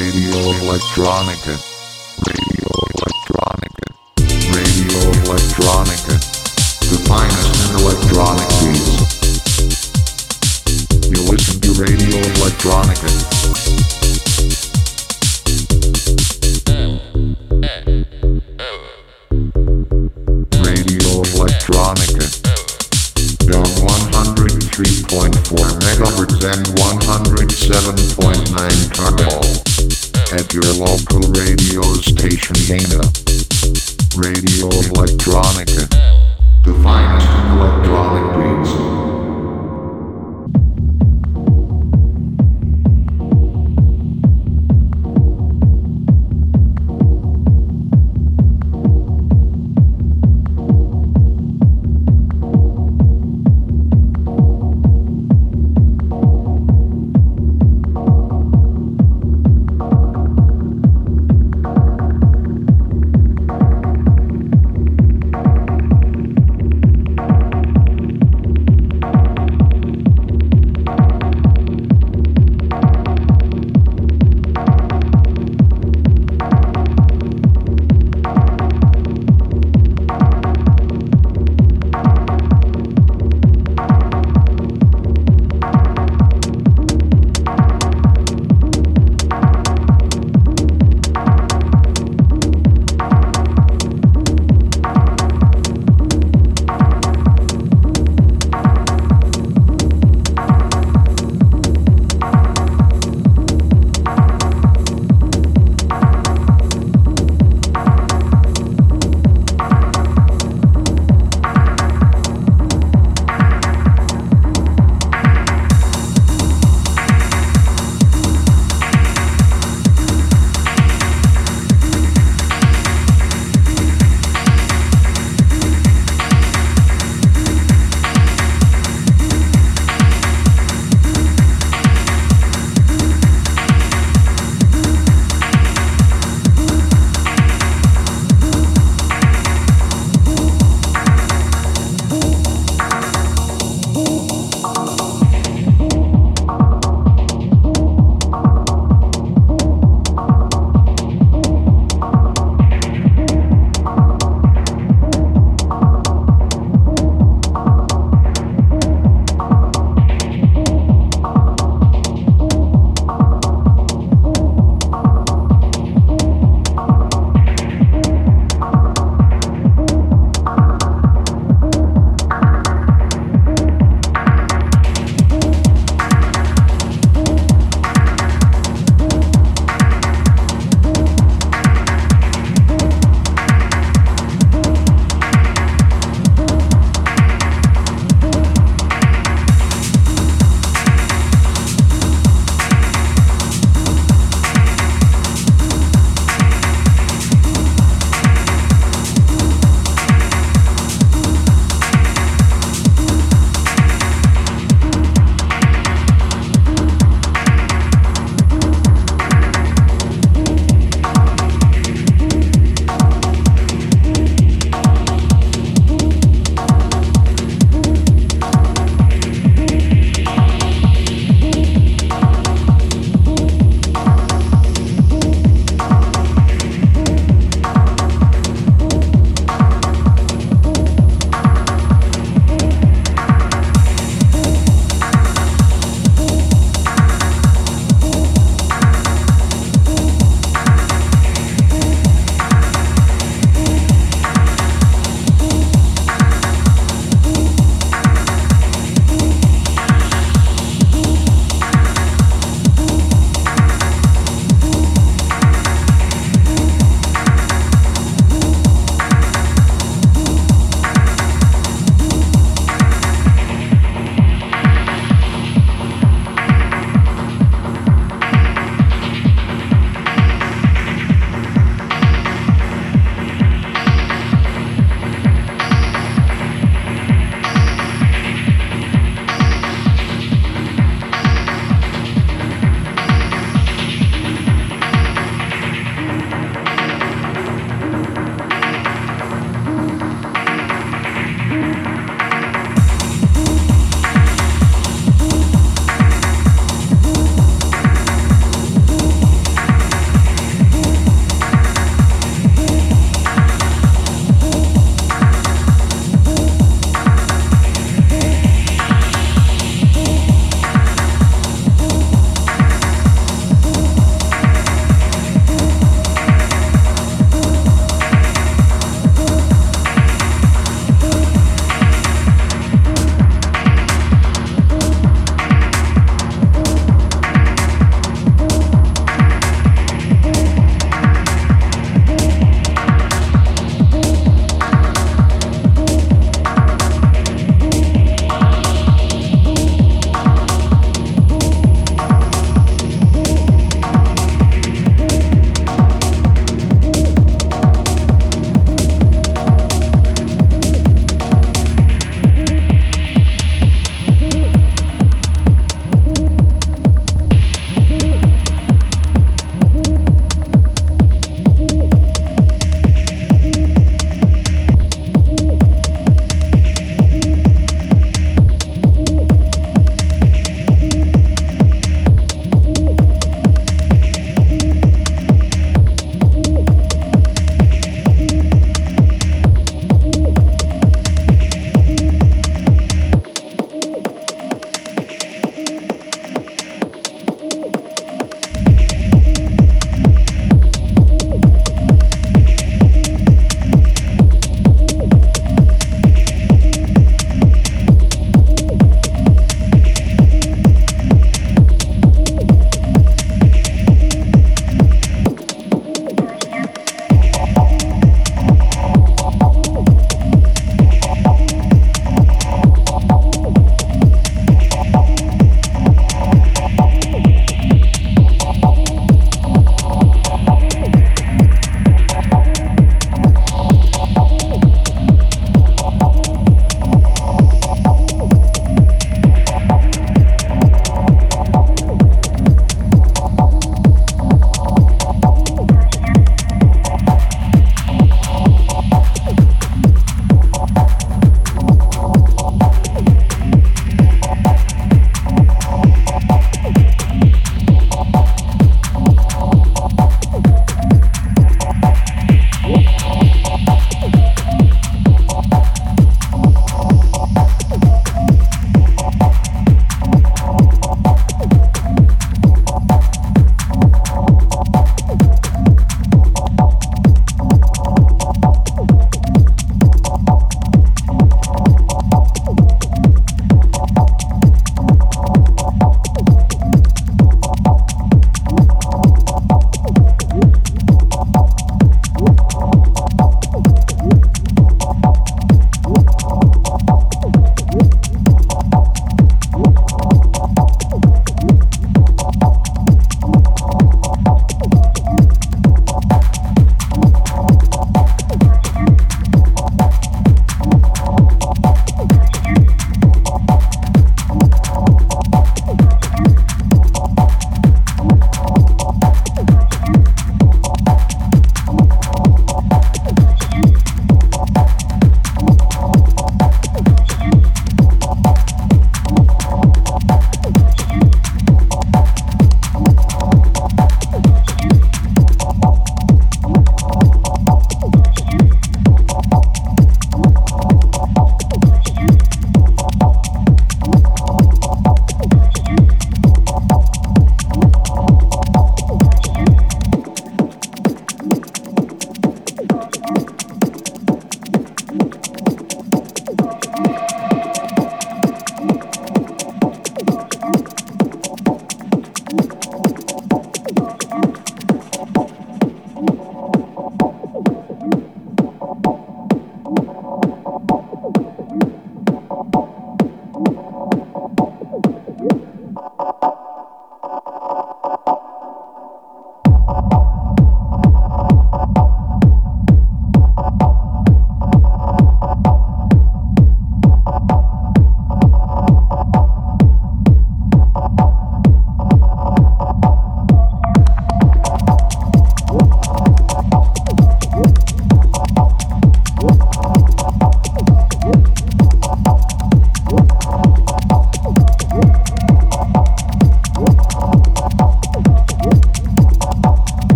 Radio Electronica. Radio Electronica. Radio Electronica. The finest in electronic beats. You listen to Radio Electronica. Station Dana. Radio Electronica.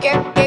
Baker.